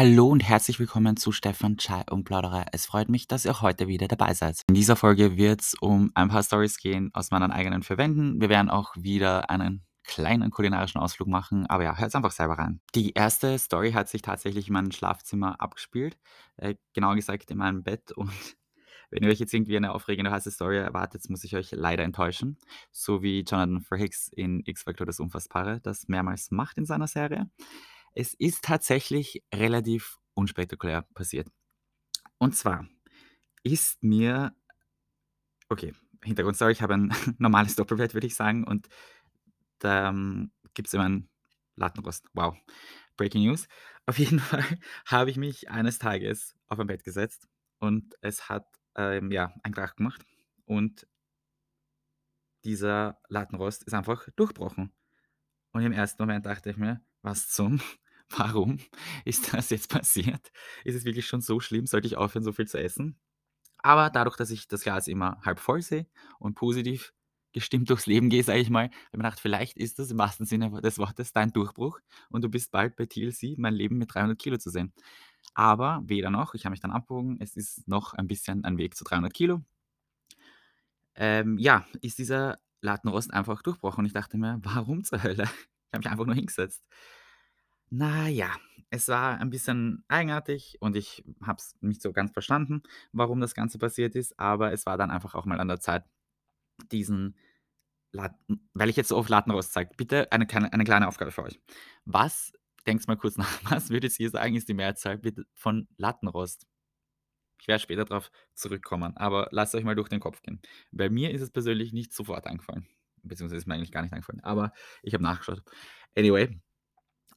Hallo und herzlich willkommen zu Stefan Chai und Plauderer. Es freut mich, dass ihr heute wieder dabei seid. In dieser Folge wird es um ein paar Stories gehen aus meinen eigenen Verwenden. Wir werden auch wieder einen kleinen kulinarischen Ausflug machen, aber ja, hört einfach selber rein. Die erste Story hat sich tatsächlich in meinem Schlafzimmer abgespielt, äh, genauer gesagt in meinem Bett und wenn ihr euch jetzt irgendwie eine aufregende heiße Story erwartet, muss ich euch leider enttäuschen. So wie Jonathan Frakes in X-Factor das Unfassbare das mehrmals macht in seiner Serie. Es ist tatsächlich relativ unspektakulär passiert. Und zwar ist mir okay, Hintergrundstory, ich habe ein normales Doppelbett, würde ich sagen, und da ähm, gibt es immer einen Lattenrost. Wow, Breaking News. Auf jeden Fall habe ich mich eines Tages auf ein Bett gesetzt und es hat ähm, ja, einen Krach gemacht und dieser Lattenrost ist einfach durchbrochen. Und im ersten Moment dachte ich mir: „Was zum warum ist das jetzt passiert? Ist es wirklich schon so schlimm? Sollte ich aufhören, so viel zu essen?“ Aber dadurch, dass ich das Glas immer halb voll sehe und positiv gestimmt durchs Leben gehe, sage ich mal, habe ich mir gedacht, vielleicht ist das im wahrsten Sinne des Wortes dein Durchbruch und du bist bald bei TLC mein Leben mit 300 Kilo zu sehen. Aber weder noch, ich habe mich dann abgewogen, es ist noch ein bisschen ein Weg zu 300 Kilo. Ähm, ja, ist dieser Lattenrost einfach durchbrochen und ich dachte mir: „Warum zur Hölle?“ Ich habe mich einfach nur hingesetzt. Na ja, es war ein bisschen eigenartig und ich habe es nicht so ganz verstanden, warum das Ganze passiert ist, aber es war dann einfach auch mal an der Zeit, diesen Latten weil ich jetzt so oft Lattenrost sage, bitte eine kleine eine kleine Aufgabe für euch. Was denkt mal kurz nach, was würdet ihr sagen, ist die Mehrzahl von Lattenrost? Ich werde später darauf zurückkommen, aber lasst euch mal durch den Kopf gehen. Bei mir ist es persönlich nicht sofort eingefallen, beziehungsweise ist mir eigentlich gar nicht eingefallen, aber ich habe nachgeschaut. Anyway,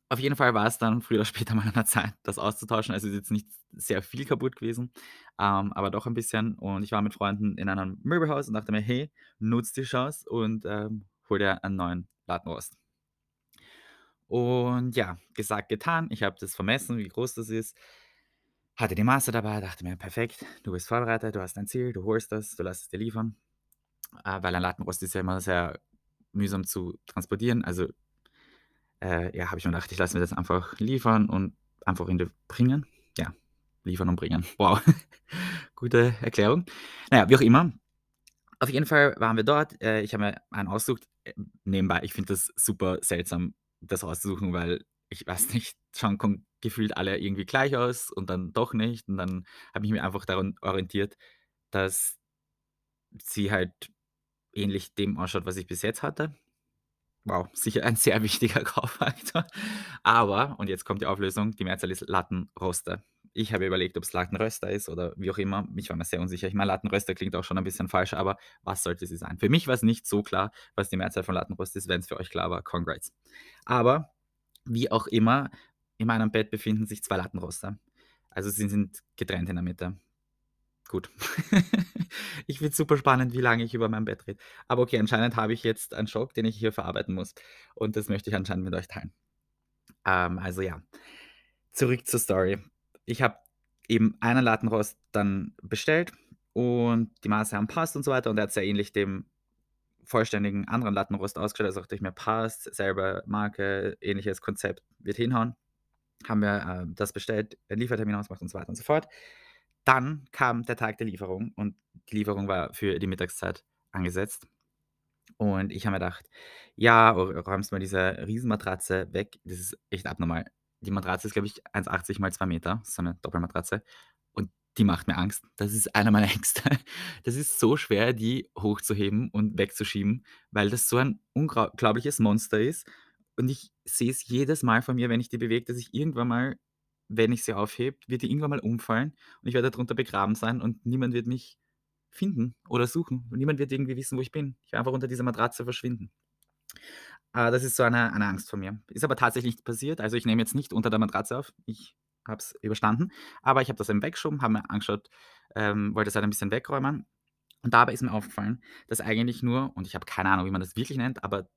auf jeden Fall war es dann früher oder später mal an der Zeit, das auszutauschen. Also, ist jetzt nicht sehr viel kaputt gewesen, ähm, aber doch ein bisschen. Und ich war mit Freunden in einem Möbelhaus und dachte mir: „Hey, nutz die Chance und, ähm, hol dir einen neuen Lattenrost.“ Und ja, gesagt, getan. Ich habe das vermessen, wie groß das ist. Hatte die Maße dabei, dachte mir: „Perfekt, du bist vorbereitet, du hast dein Ziel, du holst das, du lässt es dir liefern.“ Äh, weil ein Lattenrost ist ja immer sehr mühsam zu transportieren. Also, äh, ja, habe ich mir gedacht, ich lasse mir das einfach liefern und einfach in die bringen. Ja, liefern und bringen. Wow, gute Erklärung. Na ja, wie auch immer. Auf jeden Fall waren wir dort. Äh, ich habe mir einen ausgesucht. Nebenbei, ich finde das super seltsam, das auszusuchen, weil ich weiß nicht, schauen kon gefühlt alle irgendwie gleich aus und dann doch nicht. Und dann habe ich mich einfach daran orientiert, dass sie halt ähnlich dem ausschaut, was ich bis jetzt hatte. Wow, sicher ein sehr wichtiger Kauffaktor. Aber, und jetzt kommt die Auflösung, die Mehrzahl ist Lattenroster. Ich habe überlegt, ob es Lattenröster ist oder wie auch immer. Ich war mir sehr unsicher. Ich meine, Lattenröster klingt auch schon ein bisschen falsch, aber was sollte sie sein? Für mich war es nicht so klar, was die Mehrzahl von Lattenrost ist. Wenn es für euch klar war, congrats. Aber wie auch immer, in meinem Bett befinden sich zwei Lattenroster. Also sie sind getrennt in der Mitte. Gut. Ich finde es super spannend, wie lange ich über mein Bett rede. Aber okay, anscheinend habe ich jetzt einen Schock, den ich hier verarbeiten muss. Und das möchte ich anscheinend mit euch teilen. Ähm, also ja, zurück zur Story. Ich habe eben einen Lattenrost dann bestellt und die Maße haben passt und so weiter. Und der hat sehr ähnlich dem vollständigen anderen Lattenrost ausgeschaut. Also dachte ich mir, passt, selber Marke, ähnliches Konzept, wird hinhauen. Haben wir äh, das bestellt, Liefertermin ausgemacht und so weiter und so fort. Dann kam der Tag der Lieferung und die Lieferung war für die Mittagszeit angesetzt. Und ich habe mir gedacht: „Ja, räumst mal diese Riesenmatratze weg.“ Das ist echt abnormal. Die Matratze ist, glaube ich, 1,80 mal 2 Meter, so eine Doppelmatratze und die macht mir Angst. Das ist einer meiner Ängste. Das ist so schwer, die hochzuheben und wegzuschieben, weil das so ein unglaubliches Monster ist und ich sehe es jedes Mal von mir, wenn ich die bewege, dass ich irgendwann mal wenn ich sie aufhebe, wird die irgendwann mal umfallen und ich werde darunter begraben sein und niemand wird mich finden oder suchen. Und niemand wird irgendwie wissen, wo ich bin. Ich werde einfach unter dieser Matratze verschwinden. Äh, das ist so eine eine Angst von mir. Ist aber tatsächlich nicht passiert. Also, ich nehme jetzt nicht unter der Matratze auf. Ich habe es überstanden, aber ich habe das eben weggeschoben, habe mir angeschaut, ähm, wollte es halt ein bisschen wegräumen und dabei ist mir aufgefallen, dass eigentlich nur und ich habe keine Ahnung, wie man das wirklich nennt, aber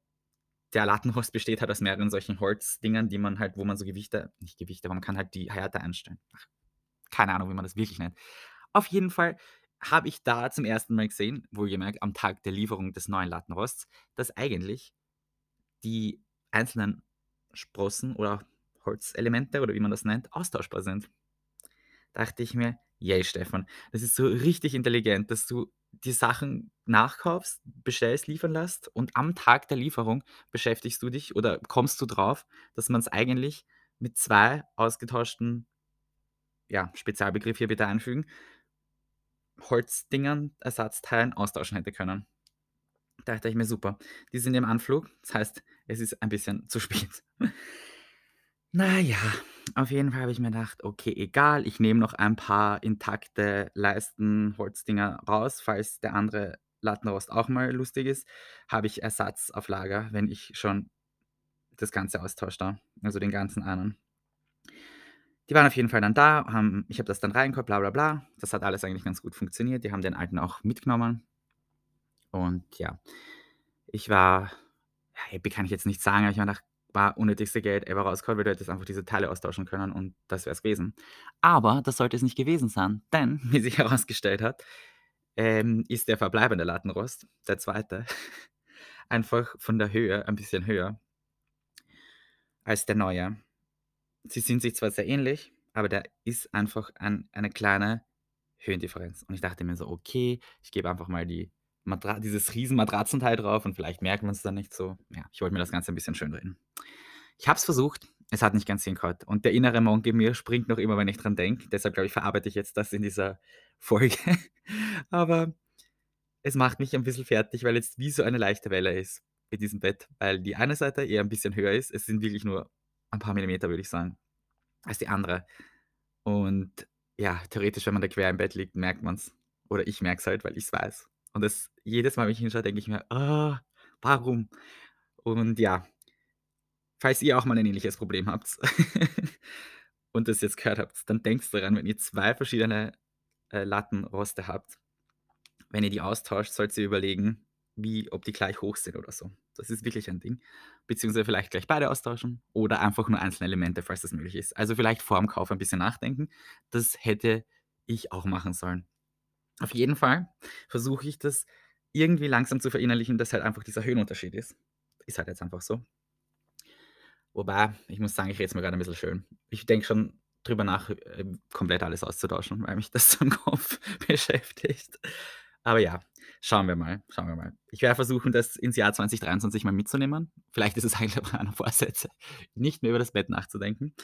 der Lattenrost besteht halt aus mehreren solchen Holzdingern, die man halt wo man so Gewichte nicht Gewichte, aber man kann halt die Härte einstellen. Ach, keine Ahnung, wie man das wirklich nennt. Auf jeden Fall habe ich da zum ersten Mal gesehen, wohlgemerkt am Tag der Lieferung des neuen Lattenrosts, dass eigentlich die einzelnen Sprossen oder Holzelemente oder wie man das nennt, austauschbar sind. Dachte ich mir: „Yay, Stefan, das ist so richtig intelligent, dass du die Sachen nachkaufst, bestellst, liefern lässt und am Tag der Lieferung beschäftigst du dich oder kommst du drauf, dass man's eigentlich mit 2 ausgetauschten ja, Spezialbegriff hier bitte einfügen Holzdingern, Ersatzteilen austauschen hätte können. Dachte ich mir: „Super, die sind im Anflug, das heißt, es ist ein bisschen zu spät.“ Na ja, auf jeden Fall habe ich mir gedacht: „Okay, egal, ich nehme noch ein paar intakte Leisten, Holzdinger raus, falls der andere Lattenrost auch mal lustig ist, habe ich Ersatz auf Lager, wenn ich schon das Ganze austausche da, also den ganzen einen.“ Die waren auf jeden Fall dann da, haben ich habe das dann reingehauen, bla bla bla. Das hat alles eigentlich ganz gut funktioniert. Die haben den alten auch mitgenommen. Und ja, ich war ja, happy kann ich jetzt nicht sagen, aber ich habe gedacht: „War unnötigste Geld ever rausgehauen, weil du hättest einfach diese Teile austauschen können und das wäre es gewesen.“ Aber das sollte es nicht gewesen sein, denn wie sich herausgestellt hat, ähm, ist der verbleibende Lattenrost, der zweite, einfach von der Höhe ein bisschen höher als der neue. Sie sind sich zwar sehr ähnlich, aber da ist einfach ein eine kleine Höhendifferenz. Und ich dachte mir so: „Okay, ich gebe einfach mal die Matra dieses riesen Matratzenteil drauf und vielleicht merkt man's dann nicht so.“ Ja, ich wollte mir das Ganze ein bisschen schönreden. Ich habe es versucht, es hat nicht ganz hingehauen und der innere Monk in mir springt noch immer, wenn ich dran denke. Deshalb glaube ich, verarbeite ich jetzt das in dieser Folge. Aber es macht mich ein bisschen fertig, weil jetzt wie so eine leichte Welle ist in diesem Bett, weil die eine Seite eher ein bisschen höher ist. Es sind wirklich nur ein paar Millimeter, würde ich sagen, als die andere. Und ja, theoretisch, wenn man da quer im Bett liegt, merkt man's. Oder ich merke es halt, weil ich's weiß. Und das jedes Mal, wenn ich hinschaue, denke ich mir: „Ah, warum?“ Und ja, falls ihr auch mal ein ähnliches Problem habt und das jetzt gehört habt, dann denkt daran, wenn ihr 2 verschiedene, äh, Lattenroste habt wenn ihr die austauscht, solltet ihr überlegen, wie ob die gleich hoch sind oder so. Das ist wirklich ein Ding. Beziehungsweise vielleicht gleich beide austauschen oder einfach nur einzelne Elemente, falls das möglich ist. Also, vielleicht vorm Kauf ein bisschen nachdenken. Das hätte ich auch machen sollen. Auf jeden Fall versuche ich das irgendwie langsam zu verinnerlichen, dass halt einfach dieser Höhenunterschied ist. Ist halt jetzt einfach so. Wobei, ich muss sagen, ich rede es mir grade 'n bisschen schön. Ich denke schon drüber nach, äh, komplett alles auszutauschen, weil mich das so im Kopf beschäftigt. Aber ja, schauen wir mal, schauen wir mal. Ich werde versuchen, das ins Jahr 2023 mal mitzunehmen. Vielleicht ist es einer meiner Vorsätze, nicht mehr über das Bett nachzudenken.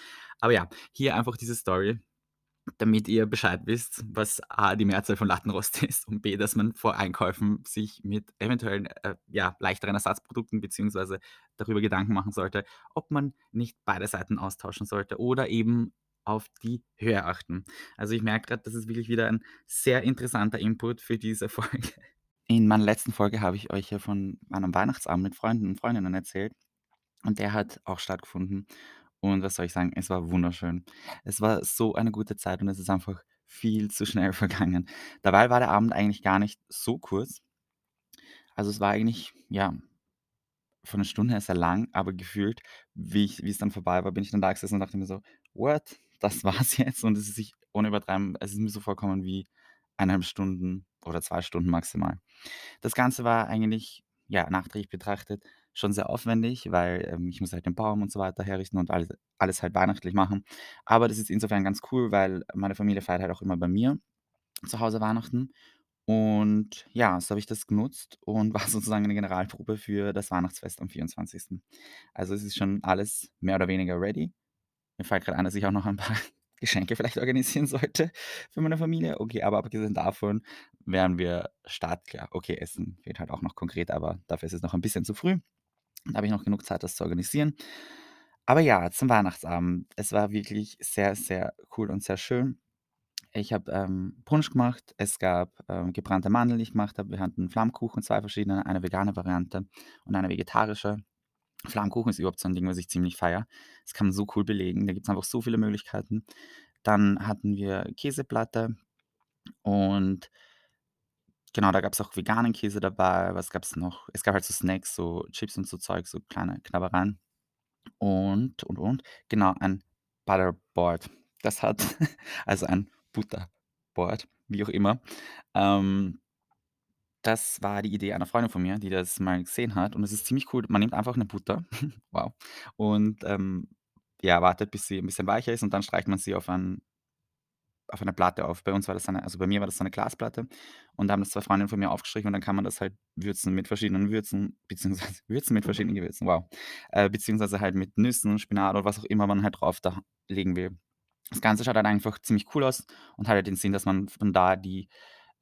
Aber ja, hier einfach diese Story, damit ihr Bescheid wisst, was A, die Mehrzahl von Lattenrost ist und B, dass man vor Einkäufen sich mit eventuellen, äh, ja, leichteren Ersatzprodukten beziehungsweise darüber Gedanken machen sollte, ob man nicht beide Seiten austauschen sollte oder eben auf die Höhe achten. Also, ich merke grad, das ist wirklich wieder ein sehr interessanter Input für diese Folge. In meiner letzten Folge habe ich euch ja von meinem Weihnachtsabend mit Freunden und Freundinnen erzählt und der hat auch stattgefunden. Und was soll ich sagen, es war wunderschön. Es war so eine gute Zeit und es ist einfach viel zu schnell vergangen. Dabei war der Abend eigentlich gar nicht so kurz. Also, es war eigentlich, ja von der Stunde her sehr lang, aber gefühlt, wie ich wie es dann vorbei war, bin ich dann da gesessen und dachte mir so: „What? Das war's jetzt?“ Und es ist sich ohne übertreiben es ist mir so vorgekommen wie 1,5 Stunden oder 2 Stunden maximal. Das Ganze war eigentlich, ja, nachträglich betrachtet schon sehr aufwendig, weil, ähm, ich musste halt den Baum und so weiter herrichten und alles alles halt weihnachtlich machen. Aber das ist insofern ganz cool, weil meine Familie feiert halt auch immer bei mir zu Hause Weihnachten. Und ja, so habe ich das genutzt und war sozusagen 'ne Generalprobe für das Weihnachtsfest am 24. Also, es ist schon alles mehr oder weniger ready. Mir fällt grad ein, dass ich auch noch ein paar Geschenke vielleicht organisieren sollte für meine Familie. Okay, aber abgesehen davon wären wir startklar. Okay, Essen fehlt halt auch noch konkret, aber dafür ist es noch ein bisschen zu früh. Da habe ich noch genug Zeit, das zu organisieren. Aber ja, zum Weihnachtsabend. Es war wirklich sehr, sehr cool und sehr schön. Ich habe, ähm, Punsch gemacht. Es gab, ähm, gebrannte Mandeln, die ich gemacht habe. Wir hatten Flammkuchen, 2 verschiedene, eine vegane Variante und eine vegetarische. Flammkuchen ist überhaupt so 'n Ding, was ich ziemlich feiere. Das kann man so cool belegen. Da gibt's einfach so viele Möglichkeiten. Dann hatten wir Käseplatte und genau, da gab's auch veganen Käse dabei. Was gab's noch? Es gab halt so Snacks, so Chips und so Zeug, so kleine Knabbereien. Und, und, und, genau, ein Butterboard. Das hat also ein Butterboard, wie auch immer. Ähm das war die Idee einer Freundin von mir, die das mal gesehen hat und es ist ziemlich cool. Man nimmt einfach 'ne Butter, wow, und, ähm, ja, wartet, bis sie 'n bisschen weicher ist und dann streicht man sie auf ein auf eine Platte auf. Bei uns war das so 'ne also, bei mir war das so 'ne Glasplatte und da haben das 2 Freundinnen von mir aufgestrichen und dann kann man das halt würzen mit verschiedenen Würzen, beziehungsweise würzen mit verschiedenen Gewürzen, wow. Äh, beziehungsweise halt mit Nüssen, Spinat oder was auch immer man halt drauf da legen will. Das Ganze schaut halt einfach ziemlich cool aus und hat halt den Sinn, dass man von da die,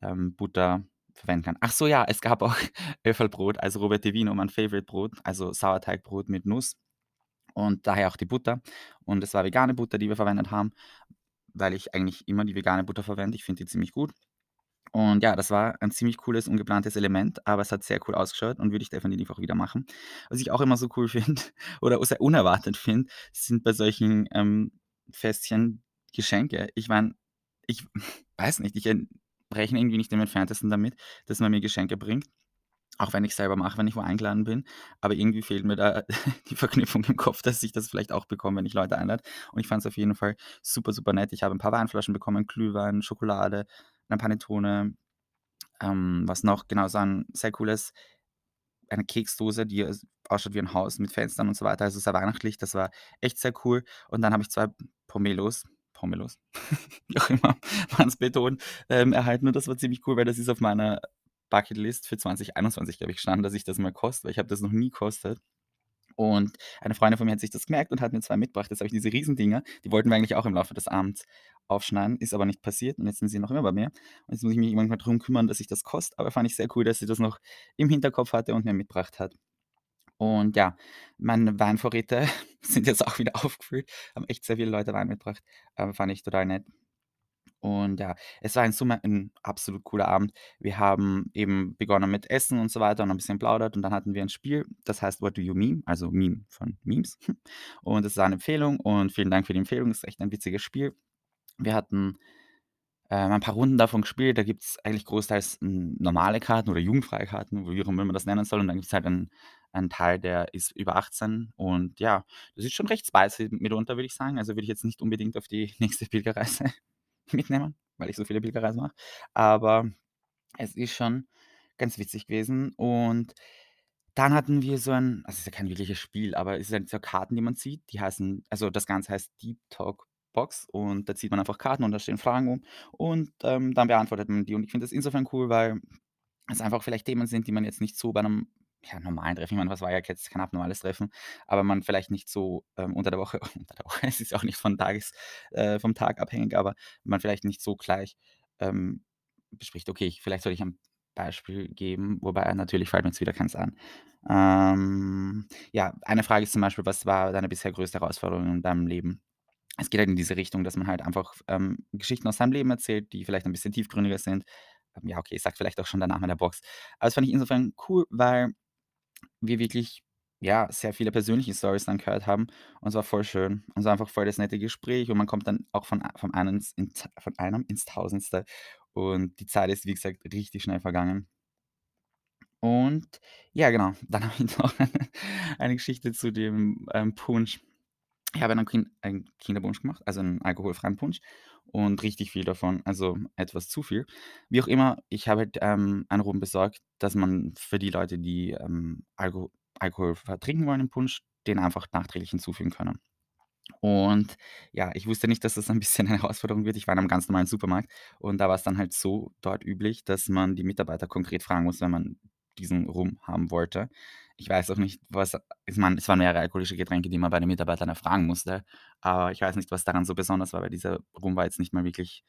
ähm, Butter verwenden kann. Ach so, ja, es gab auch Öffelbrot, also Robert di Vino, mein Favorite-Brot, also Sauerteigbrot mit Nuss und daher auch die Butter. Und es war vegane Butter, die wir verwendet haben, weil ich eigentlich immer die vegane Butter verwende. Ich finde die ziemlich gut. Und ja, das war ein ziemlich cooles, ungeplantes Element, aber es hat sehr cool ausgeschaut und würde ich definitiv auch wieder machen. Was ich auch immer so cool finde oder sehr unerwartet finde, sind bei solchen, ähm, Festchen Geschenke. Ich meine, ich weiß nicht, ich, äh, rechne irgendwie nicht im Entferntesten damit, dass man mir Geschenke bringt, auch wenn ich's selber mache, wenn ich wo eingeladen bin. Aber irgendwie fehlt mir da die Verknüpfung im Kopf, dass ich das vielleicht auch bekomme, wenn ich Leute einlade. Und ich fand's auf jeden Fall super, super nett. Ich habe 'n paar Weinflaschen bekommen, Glühwein, Schokolade, 'ne Panettone, ähm, was noch? Genau, so ein sehr cooles eine Keksdose, die es ausschaut wie 'n Haus mit Fenstern und so weiter, also sehr weihnachtlich. Das war echt sehr cool. Und dann habe ich 2 Pomelos Pomelos, wie auch immer man's betont, ähm, erhalten und das war ziemlich cool, weil das ist auf meiner Bucketlist für 2021, glaube ich, gestanden, dass ich das mal koste, weil ich habe das noch nie gekostet. Und eine Freundin von mir hat sich das gemerkt und hat mir 2 mitgebracht. Jetzt habe ich diese Riesendinger, die wollten wir eigentlich auch im Laufe des Abends aufschneiden, ist aber nicht passiert und jetzt sind sie noch immer bei mir. Und jetzt muss ich mich irgendwann mal drum kümmern, dass ich das koste, aber fand ich sehr cool, dass sie das noch im Hinterkopf hatte und mir mitgebracht hat. Und ja, meine Weinvorräte sind jetzt auch wieder aufgefüllt, haben echt sehr viele Leute Wein mitgebracht, ähm, fand ich total nett. Und ja, es war in Summe 'n absolut cooler Abend. Wir haben eben begonnen mit Essen und so weiter und ein bisschen plaudert und dann hatten wir ein Spiel, das heißt „What do you meme?“, also Meme von Memes. Und das war 'ne Empfehlung und vielen Dank für die Empfehlung. Ist echt ein witziges Spiel. Wir hatten, ähm, ein paar Runden davon gespielt. Da gibt's eigentlich großteils, normale Karten oder jugendfreie Karten, wie auch immer man das nennen soll. Und dann gibt's halt einen einen Teil, der ist über 18 und ja, das ist schon recht spicy mitunter, würde ich sagen. Also, würde ich jetzt nicht unbedingt auf die nächste Pilgerreise mitnehmen, weil ich so viele Pilgerreisen mache. Aber es ist schon ganz witzig gewesen. Und dann hatten wir so ein also, es ist ja kein wirkliches Spiel, aber es sind so Karten, die man zieht, die heißen also, das Ganze heißt Deep Talk Box und da zieht man einfach Karten und da stehen Fragen rum und, ähm, dann beantwortet man die. Und ich finde das insofern cool, weil es einfach vielleicht Themen sind, die man jetzt nicht so bei 'nem, ja, normalen Treffen ich meine, was war ja jetzt kein abnormales Treffen, aber man vielleicht nicht so, ähm, unter der Woche unter der Woche, es ist auch nicht von Tages äh, vom Tag abhängig, aber man vielleicht nicht so gleich, ähm, bespricht. Okay, ich vielleicht soll ich ein Beispiel geben, wobei natürlich fällt mir jetzt wieder keins ein. Ähm, ja, eine Frage ist zum Beispiel: „Was war deine bisher größte Herausforderung in deinem Leben?“ Es geht halt in diese Richtung, dass man halt einfach, ähm, Geschichten aus seinem Leben erzählt, die vielleicht ein bisschen tiefgründiger sind. Ähm, ja, okay, sagt vielleicht auch schon der Name der Box. Aber das fand ich insofern cool, weil wir wirklich, ja, sehr viele persönliche Storys dann gehört haben und es war voll schön. Und es war einfach voll das nette Gespräch und man kommt dann auch von a vom einen ins von einem ins Tausendste und die Zeit ist, wie gesagt, richtig schnell vergangen. Und ja, genau, dann habe ich noch eine Geschichte zu dem, ähm, Punsch. Ich habe einen Kin einen Kinderpunsch gemacht, also 'n alkoholfreien Punsch und richtig viel davon, also etwas zu viel. Wie auch immer, ich habe halt, ähm, Rum besorgt, dass man für die Leute, die, ähm, Alko Alkohol vertrinken wollen im Punsch, den einfach nachträglich hinzufügen können. Und ja, ich wusste nicht, dass das ein bisschen eine Herausforderung wird. Ich war in einem ganz normalen Supermarkt und da war's dann halt so dort üblich, dass man die Mitarbeiter konkret fragen muss, wenn man diesen Rum haben wollte. Ich weiß auch nicht, was ich meine, es waren mehrere alkoholische Getränke, die man bei den Mitarbeitern erfragen musste, aber ich weiß nicht, was daran so besonders war, weil dieser Rum war jetzt nicht mal wirklich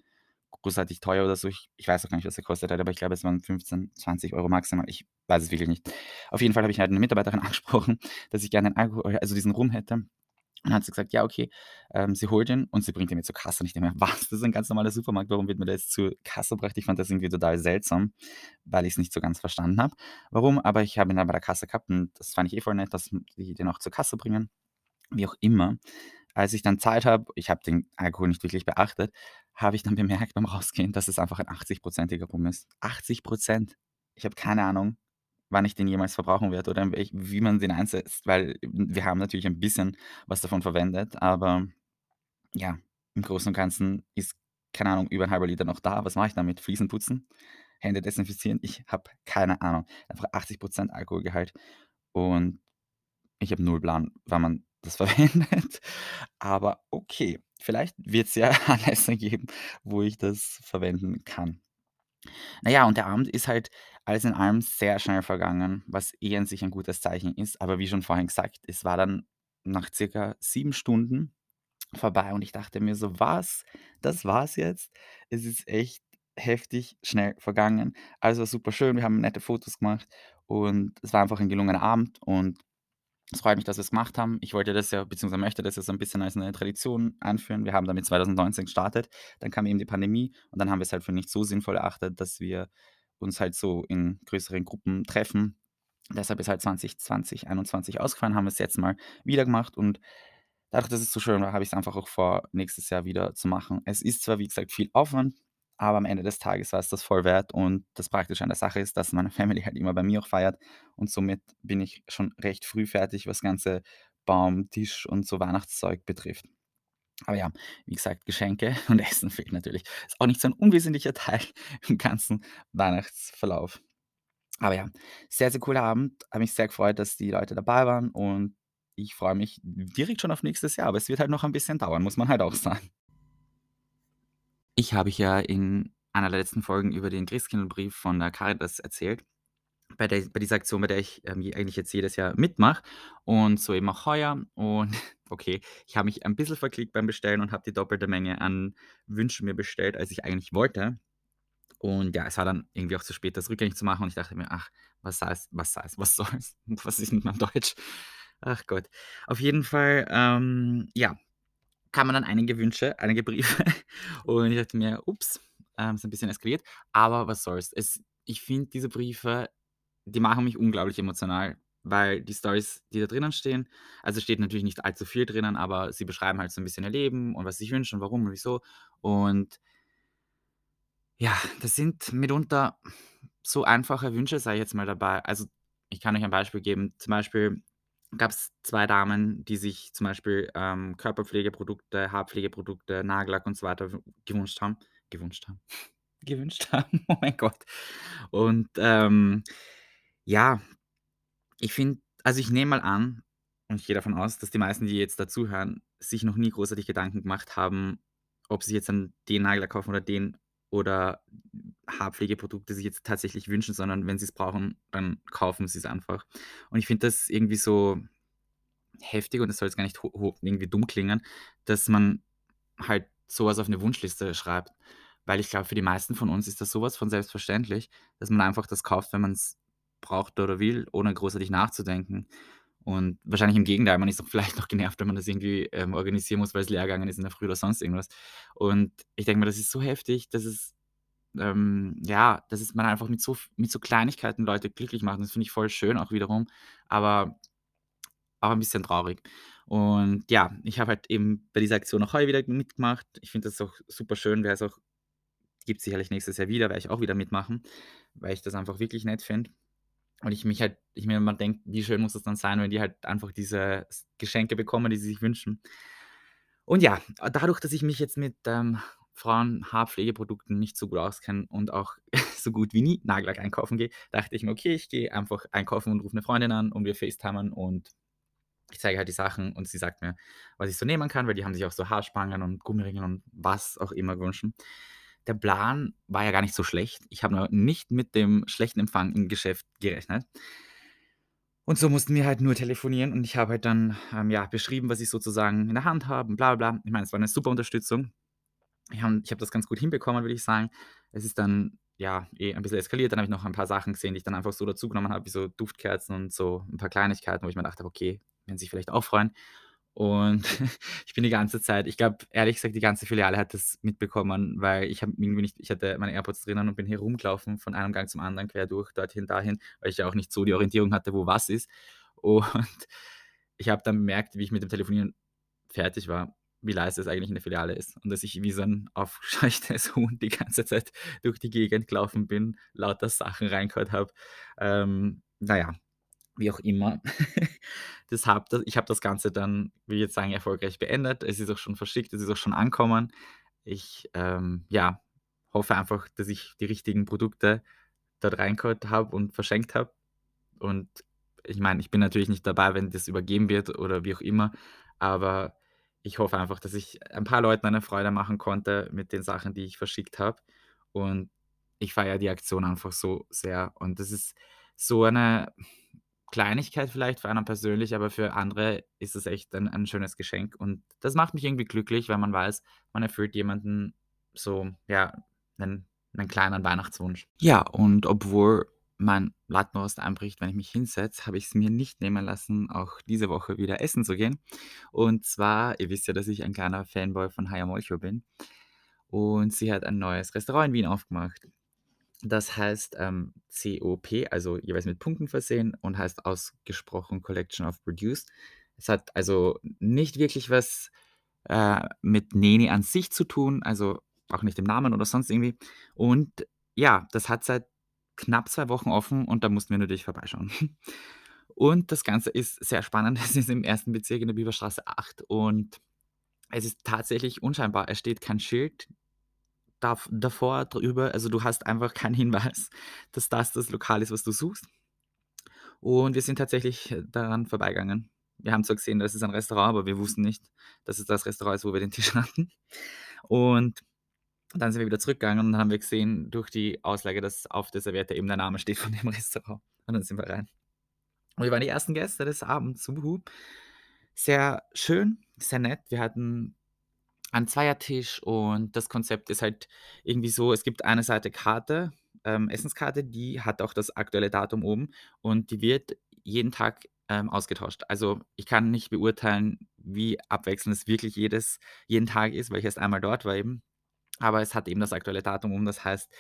großartig teuer oder so. Ich ich weiß auch gar nicht, was er gekostet hat, aber ich glaube, es waren 15, 20 € maximal. Ich weiß es wirklich nicht. Auf jeden Fall habe ich halt 'ne Mitarbeiterin angesprochen, dass ich gerne 'n Alkohol also diesen Rum hätte. Dann hat sie gesagt: „Ja, okay.“ Ähm, sie holt ihn und sie bringt ihn mir zur Kasse und ich denke mir: „Was? Das ist ein ganz normaler Supermarkt. Warum wird mir jetzt zur Kasse gebracht?“ Ich fand das irgendwie total seltsam, weil ich's nicht so ganz verstanden habe, warum. Aber ich habe ihn dann bei der Kasse gehabt und das fand ich eh voll nett, dass die den auch zur Kasse bringen. Wie auch immer, als ich dann gezahlt habe ich habe den Alkohol nicht wirklich beachtet, habe ich dann bemerkt beim Rausgehen, dass es einfach ein 80% Rum ist. 80% Ich habe keine Ahnung, wann ich den jemals verbrauchen werde oder welch wie man den einsetzt, weil wir haben natürlich ein bisschen was davon verwendet, aber ja, im Großen und Ganzen ist, keine Ahnung, über 'n halber Liter noch da. Was mache ich damit? Fliesen putzen? Hände desinfizieren? Ich habe keine Ahnung. Einfach 80% Alkoholgehalt und ich habe null Plan, wann man das verwendet. Aber okay, vielleicht wird's ja Anlässe geben, wo ich das verwenden kann. Na ja, und der Abend ist halt alles in allem sehr schnell vergangen, was eh an sich ein gutes Zeichen ist. Aber wie schon vorhin gesagt, es war dann nach circa 7 Stunden vorbei und ich dachte mir so: „Was? Das war's jetzt?“ Es ist echt heftig schnell vergangen. War super schön, wir haben nette Fotos gemacht und es war einfach ein gelungener Abend und es freut mich, dass wir's gemacht haben. Ich wollte das ja beziehungsweise möchte das ja so ein bisschen als eine Tradition einführen. Wir haben damit 2019 gestartet, dann kam eben die Pandemie und dann haben wir es halt für nicht so sinnvoll erachtet, dass wir uns halt so in größeren Gruppen treffen. Deshalb ist halt 2020, 21 ausgefallen, haben wir es jetzt mal wieder gemacht und dadurch, dass es so schön war, habe ich es einfach auch vor, nächstes Jahr wieder zu machen. Es ist zwar, wie gesagt, viel Aufwand, aber am Ende des Tages war es das voll wert und das Praktische an der Sache ist, dass meine Family halt immer bei mir auch feiert und somit bin ich schon recht früh fertig, was ganze Baum, Tisch und so Weihnachtszeug betrifft. Aber ja, wie gesagt, Geschenke und Essen fehlt natürlich. Ist auch nicht so ein unwesentlicher Teil im ganzen Weihnachtsverlauf. Aber ja, sehr, sehr cooler Abend. Habe mich sehr gefreut, dass die Leute dabei waren und ich freue mich direkt schon auf nächstes Jahr, aber es wird halt noch ein bisschen dauern, muss man halt auch sagen. Ich habe ja in einer der letzten Folgen über den Christkindlbrief von der Caritas erzählt, bei der bei dieser Aktion, bei der ich, ähm, eigentlich jetzt jedes Jahr mitmache und so eben auch heuer. Und okay, ich habe mich ein bisschen verklickt beim Bestellen und habe die doppelte Menge an Wünschen mir bestellt, als ich eigentlich wollte. Und ja, es war dann irgendwie auch zu spät, das rückgängig zu machen und ich dachte mir: „Ach, was soll's was soll's was soll's? Was ist mit meinem Deutsch?“ Ach Gott. Auf jeden Fall, ähm, ja, kamen dann einige Wünsche, einige Briefe und ich dachte mir: „Ups, ähm, ist ein bisschen eskaliert“, aber was soll's. Es ich finde diese Briefe, die machen mich unglaublich emotional, weil die Storys, die da drinnen stehen also, steht natürlich nicht allzu viel drinnen, aber sie beschreiben halt so ein bisschen ihr Leben und was sie sich wünschen und warum und wieso. Und ja, das sind mitunter so einfache Wünsche, sage ich jetzt mal dabei. Also, ich kann euch ein Beispiel geben. Zum Beispiel gab es 2 Damen, die sich zum Beispiel, ähm, Körperpflegeprodukte, Haarpflegeprodukte, Nagellack und so weiter gewünscht haben gewünscht haben gewünscht haben, oh mein Gott. Und, ähm, ja, ich finde also, ich nehme mal an und ich gehe davon aus, dass die meisten, die jetzt dazuhören, sich noch nie großartig Gedanken gemacht haben, ob sie jetzt dann den Nagellack kaufen oder den oder Haarpflegeprodukte sich jetzt tatsächlich wünschen, sondern wenn sie es brauchen, dann kaufen sie es einfach. Und ich finde das irgendwie so heftig und das soll jetzt gar nicht irgendwie dumm klingen, dass man halt sowas auf eine Wunschliste schreibt. Weil ich glaube, für die meisten von uns ist das sowas von selbstverständlich, dass man einfach das kauft, wenn man es braucht oder will, ohne großartig nachzudenken. Und wahrscheinlich im Gegenteil, man ist doch vielleicht noch genervt, wenn man das irgendwie, ähm, organisieren muss, weil es leer gegangen ist in der Früh oder sonst irgendwas. Und ich denke mir, das ist so heftig, dass es ähm, ja, dass es man einfach mit so mit so Kleinigkeiten Leute glücklich macht. Das finde ich voll schön auch wiederum, aber auch ein bisschen traurig. Und ja, ich habe halt eben bei dieser Aktion auch heuer wieder mitgemacht. Ich finde das auch super schön, wäre es auch gibt's sicherlich nächstes Jahr wieder, werde ich auch wieder mitmachen, weil ich das einfach wirklich nett finde. Und ich mich halt ich mir immer denke: „Wie schön muss das dann sein, wenn die halt einfach diese Geschenke bekommen, die sie sich wünschen?“ Und ja, dadurch, dass ich mich jetzt mit, ähm, Frauen-Haarpflegeprodukten nicht so gut auskenne und auch so gut wie nie Nagellack einkaufen gehe, dachte ich mir: „Okay, ich gehe einfach einkaufen und rufe 'ne Freundin an und wir FaceTimen und ich zeige halt die Sachen und sie sagt mir, was ich so nehmen kann“, weil die haben sich auch so Haarspangen und Gummiringe und was auch immer gewünscht. Der Plan war ja gar nicht so schlecht. Ich habe nicht mit dem schlechten Empfang im Geschäft gerechnet. Und so mussten wir halt nur telefonieren und ich habe halt dann, ähm, ja, beschrieben, was ich sozusagen in der Hand habe bla bla bla. Ich meine, es war 'ne super Unterstützung. Ich habe das ganz gut hinbekommen, würde ich sagen. Es ist dann, ja, eh ein bisschen eskaliert. Dann habe ich noch ein paar Sachen gesehen, die ich dann einfach so dazugenommen habe, wie so Duftkerzen und so 'n paar Kleinigkeiten, wo ich mir gedacht habe: „Okay, werden sich vielleicht auch freuen.“ Und ich bin die ganze Zeit ich glaube, ehrlich gesagt, die ganze Filiale hat das mitbekommen, weil ich habe irgendwie nicht ich hatte meine AirPods drinnen und bin hier rumgelaufen von einem Gang zum anderen, quer durch, dorthin, dahin, weil ich ja auch nicht so die Orientierung hatte, wo was ist. Und ich habe dann bemerkt, wie ich mit dem Telefonieren fertig war, wie leise es eigentlich in der Filiale ist und dass ich wie so 'n aufgescheuchtes Huhn die ganze Zeit durch die Gegend gelaufen bin, lauter Sachen reingehört habe. Ähm, na ja, wie auch immer. Das habe da ich habe das Ganze dann, ich jetzt sagen, erfolgreich beendet. Es ist auch schon verschickt, es ist auch schon angekommen. Ich, ähm, ja, hoffe einfach, dass ich die richtigen Produkte dort reingehört habe und verschenkt habe. Und ich meine, ich bin natürlich nicht dabei, wenn das übergeben wird oder wie auch immer, aber ich hoffe einfach, dass ich ein paar Leuten eine Freude machen konnte mit den Sachen, die ich verschickt habe. Und ich feiere die Aktion einfach so sehr. Und das ist so eine Kleinigkeit vielleicht für einen persönlich, aber für andere ist es echt ein ein schönes Geschenk. Und das macht mich irgendwie glücklich, weil man weiß, man erfüllt jemanden so, ja, einen 'nen kleinen Weihnachtswunsch. Ja, und obwohl mein Lattenrost einbricht, wenn ich mich hinsetze, habe ich es mir nicht nehmen lassen, auch diese Woche wieder essen zu gehen. Und zwar, ihr wisst ja, dass ich ein kleiner Fanboy von Haya Molcho bin. Und sie hat ein neues Restaurant in Wien aufgemacht. Das heißt, ähm, COP, also jeweils mit Punkten versehen und heißt ausgesprochen Collection of Produced. Es hat also nicht wirklich was, äh, mit Neni an sich zu tun, also auch nicht im Namen oder sonst irgendwie. Und ja, das hat seit knapp 2 Wochen offen und da mussten wir natürlich vorbeischauen. Und das Ganze ist sehr spannend. Es ist im ersten Bezirk in der Bieberstraße 8 und es ist tatsächlich unscheinbar. Es steht kein Schild dav davor, drüber. Also, du hast einfach keinen Hinweis, dass das das Lokal ist, was du suchst. Und wir sind tatsächlich äh, daran vorbeigegangen. Wir haben zwar gesehen, das ist ein Restaurant, aber wir wussten nicht, dass es das Restaurant ist, wo wir den Tisch hatten. Und dann sind wir wieder zurückgegangen und dann haben wir gesehen durch die Auslage, dass auf der Serviette eben der Name steht von dem Restaurant. Und dann sind wir rein. Und wir waren die ersten Gäste des Abends. Sehr schön, sehr nett. Wir hatten einen Zweiertisch und das Konzept ist halt irgendwie so, es gibt eine Seite Karte, ähm, Essenskarte, die hat auch das aktuelle Datum oben und die wird jeden Tag ähm, ausgetauscht. Also ich kann nicht beurteilen, wie abwechselnd es wirklich jedes, jeden Tag ist, weil ich erst einmal dort war eben. Aber es hat eben das aktuelle Datum um. Das heißt,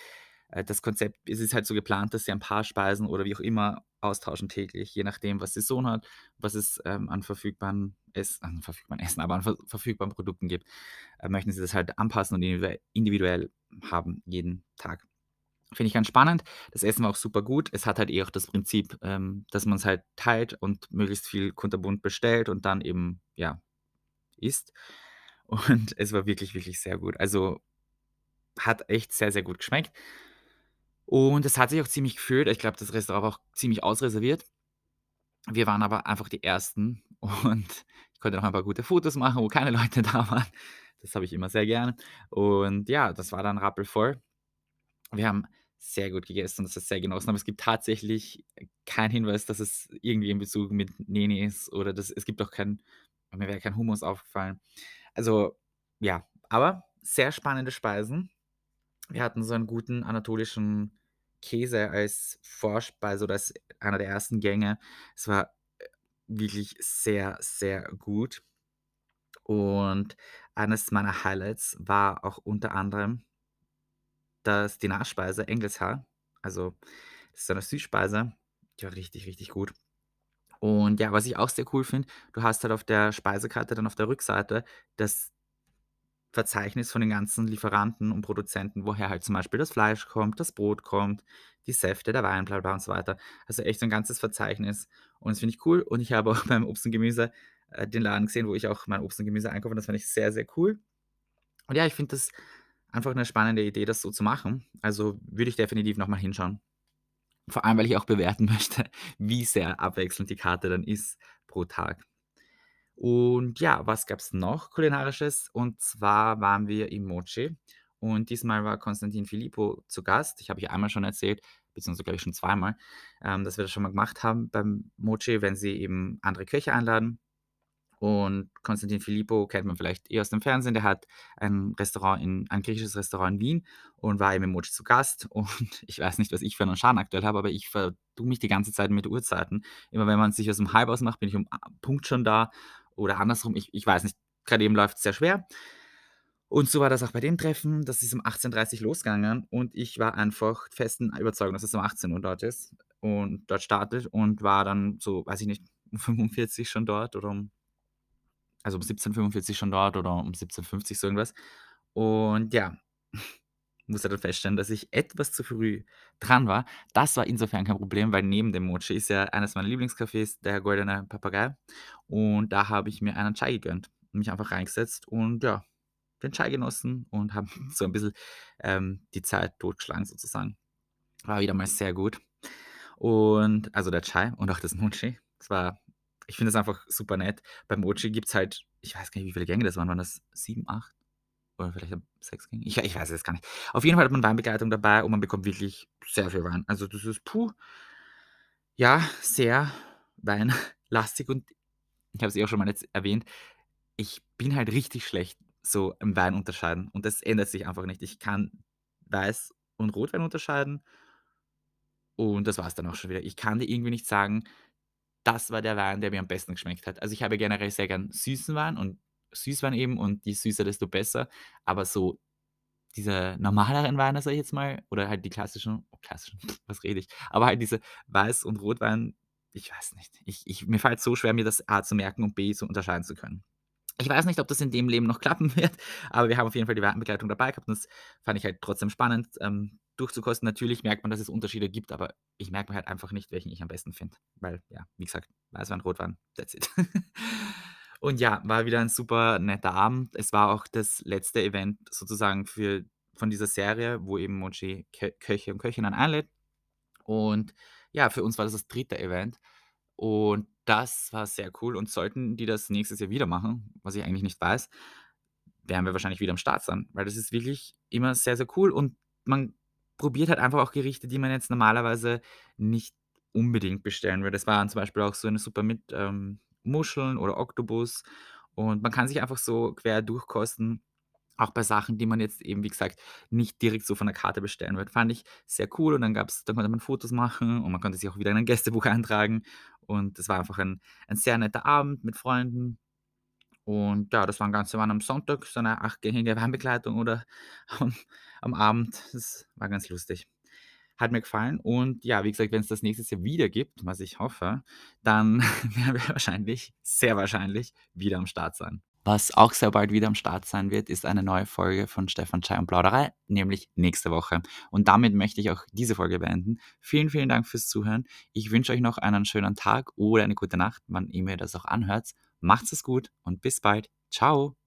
das Konzept es ist halt so geplant, dass sie ein paar Speisen oder wie auch immer austauschen täglich, je nachdem, was Saison hat, was es, ähm, an verfügbaren Ess an verfügbaren Essen, aber an ver verfügbaren Produkten gibt, äh, möchten sie das halt anpassen und individue individuell haben jeden Tag. Finde ich ganz spannend. Das Essen war auch super gut. Es hat halt eh auch das Prinzip, ähm, dass man es halt teilt und möglichst viel kunterbunt bestellt und dann eben, ja, isst. Und es war wirklich, wirklich sehr gut. Also, hat echt sehr, sehr gut geschmeckt. Und es hat sich auch ziemlich gefühlt. Ich glaube, das Restaurant war auch ziemlich ausreserviert. Wir waren aber einfach die Ersten und ich konnte noch ein paar gute Fotos machen, wo keine Leute da waren. Das habe ich immer sehr gerne. Und ja, das war dann rappelvoll. Wir haben sehr gut gegessen und das ist sehr genossen, aber es gibt tatsächlich keinen Hinweis, dass es irgendwie in Bezug mit Nene ist oder das es gibt auch kein mir wäre kein Hummus aufgefallen. Also, ja, aber sehr spannende Speisen. Wir hatten so einen guten anatolischen Käse als Vorspeise oder als einer der ersten Gänge. Es war, äh, wirklich sehr, sehr gut. Und eines meiner Highlights war auch unter anderem das die Nachspeise Engelshaar. Also, das ist so 'ne Süßspeise, die war richtig, richtig gut. Und ja, was ich auch sehr cool finde, du hast halt auf der Speisekarte dann auf der Rückseite das Verzeichnis von den ganzen Lieferanten und Produzenten, woher halt zum Beispiel das Fleisch kommt, das Brot kommt, die Säfte, der Wein, bla bla und so weiter. Also echt so 'n ganzes Verzeichnis und das finde ich cool und ich habe auch beim Obst und Gemüse, äh, den Laden gesehen, wo ich auch mein Obst und Gemüse einkaufe und das fand ich sehr, sehr cool. Und ja, ich finde das einfach 'ne spannende Idee, das so zu machen. Also, würde ich definitiv noch mal hinschauen. Vor allem, weil ich auch bewerten möchte, wie sehr abwechselnd die Karte dann ist pro Tag. Und ja, was gab's noch Kulinarisches? Und zwar waren wir im Mochi und diesmal war Konstantin Philippou zu Gast. Ich habe ja einmal schon erzählt, beziehungsweise glaube ich schon zweimal, ähm, dass wir das schon mal gemacht haben beim Mochi, wenn sie eben andere Köche einladen. Und Konstantin Philippou kennt man vielleicht eher aus dem Fernsehen. Der hat ein Restaurant in ein griechisches Restaurant in Wien und war eben im Mochi zu Gast. Und ich weiß nicht, was ich für einen Schaden aktuell habe, aber ich vertue mich die ganze Zeit mit Uhrzeiten. Immer wenn man sich aus dem Halbhaus macht, bin ich um a Punkt schon da oder andersrum, ich ich weiß nicht. Grad eben läuft's sehr schwer. Und so war das auch bei dem Treffen. Das ist um 18:30 losgegangen und ich war einfach festen Überzeugung, dass es um 18:00 dort ist und dort startet und war dann so, weiß ich nicht, um 45 schon dort oder um also um 17:45 schon dort oder um 17:50 so irgendwas. Und ja, musste dann feststellen, dass ich etwas zu früh dran war. Das war insofern kein Problem, weil neben dem Mochi ist ja eines meiner Lieblingscafés der Goldene Papagei und da habe ich mir einen Chai gegönnt und mich einfach reingesetzt und ja, den Chai genossen und habe so 'n bisschen, ähm, die Zeit totgeschlagen sozusagen. War wieder mal sehr gut. Und also der Chai und auch das Mochi. Das war ich finde das einfach super nett. Beim Mochi gibt's halt ich weiß gar nicht, wie viele Gänge das waren. Waren das 7, 8 oder vielleicht 6 Gänge? Ich ich weiß es gar nicht. Auf jeden Fall hat man Weinbegleitung dabei und man bekommt wirklich sehr viel Wein. Also, das ist puh ja, sehr weinlastig und ich habe es eh auch schon mal jetzt erwähnt, ich bin halt richtig schlecht so im Wein unterscheiden und das ändert sich einfach nicht. Ich kann Weiß und Rotwein unterscheiden und das war's dann auch schon wieder. Ich kann dir irgendwie nicht sagen, das war der Wein, der mir am besten geschmeckt hat. Also, ich habe generell sehr gern süßen Wein und Süßwein eben und je süßer, desto besser. Aber so diese normaleren Weine, sage ich jetzt mal, oder halt die klassischen oh, klassischen, was rede ich? Aber halt diese Weiß und Rotwein, ich weiß nicht. Ich ich mir fällt's so schwer, mir das A zu merken und B so unterscheiden zu können. Ich weiß nicht, ob das in dem Leben noch klappen wird, aber wir haben auf jeden Fall die Weinbegleitung dabei gehabt und das fand ich halt trotzdem spannend, ähm, durchzukosten. Natürlich merkt man, dass es Unterschiede gibt, aber ich merke mir halt einfach nicht, welchen ich am besten finde, weil, ja, wie gesagt, Weißwein, Rotwein, that's it. Und ja, war wieder ein super netter Abend. Es war auch das letzte Event sozusagen für von dieser Serie, wo eben Mochi Kö Köche und Köchinnen einlädt. Und ja, für uns war das das dritte Event und das war sehr cool und sollten die das nächstes Jahr wieder machen, was ich eigentlich nicht weiß, werden wir wahrscheinlich wieder am Start sein, weil das ist wirklich immer sehr, sehr cool und man probiert halt einfach auch Gerichte, die man jetzt normalerweise nicht unbedingt bestellen würde. Es war dann zum Beispiel auch so eine Suppe mit, ähm, Muscheln oder Oktopus und man kann sich einfach so quer durchkosten, auch bei Sachen, die man jetzt eben, wie gesagt, nicht direkt so von der Karte bestellen würde. Fand ich sehr cool und dann gab's dann konnte man Fotos machen und man konnte sich auch wieder in ein Gästebuch eintragen und das war einfach ein ein sehr netter Abend mit Freunden. Und ja, das waren Ganze waren am Sonntag so 'ne achtgängige Weinbegleitung oder am am Abend. Das war ganz lustig. Hat mir gefallen und ja, wie gesagt, wenn's das nächstes Jahr wieder gibt, was ich hoffe, dann werden wir wahrscheinlich sehr wahrscheinlich wieder am Start sein. Was auch sehr bald wieder am Start sein wird, ist eine neue Folge von Stefan Chai und Plauderei, nämlich nächste Woche. Und damit möchte ich auch diese Folge beenden. Vielen, vielen Dank fürs Zuhören. Ich wünsche euch noch einen schönen Tag oder eine gute Nacht, wann ihr das auch anhört. Macht's es gut und bis bald. Tschau.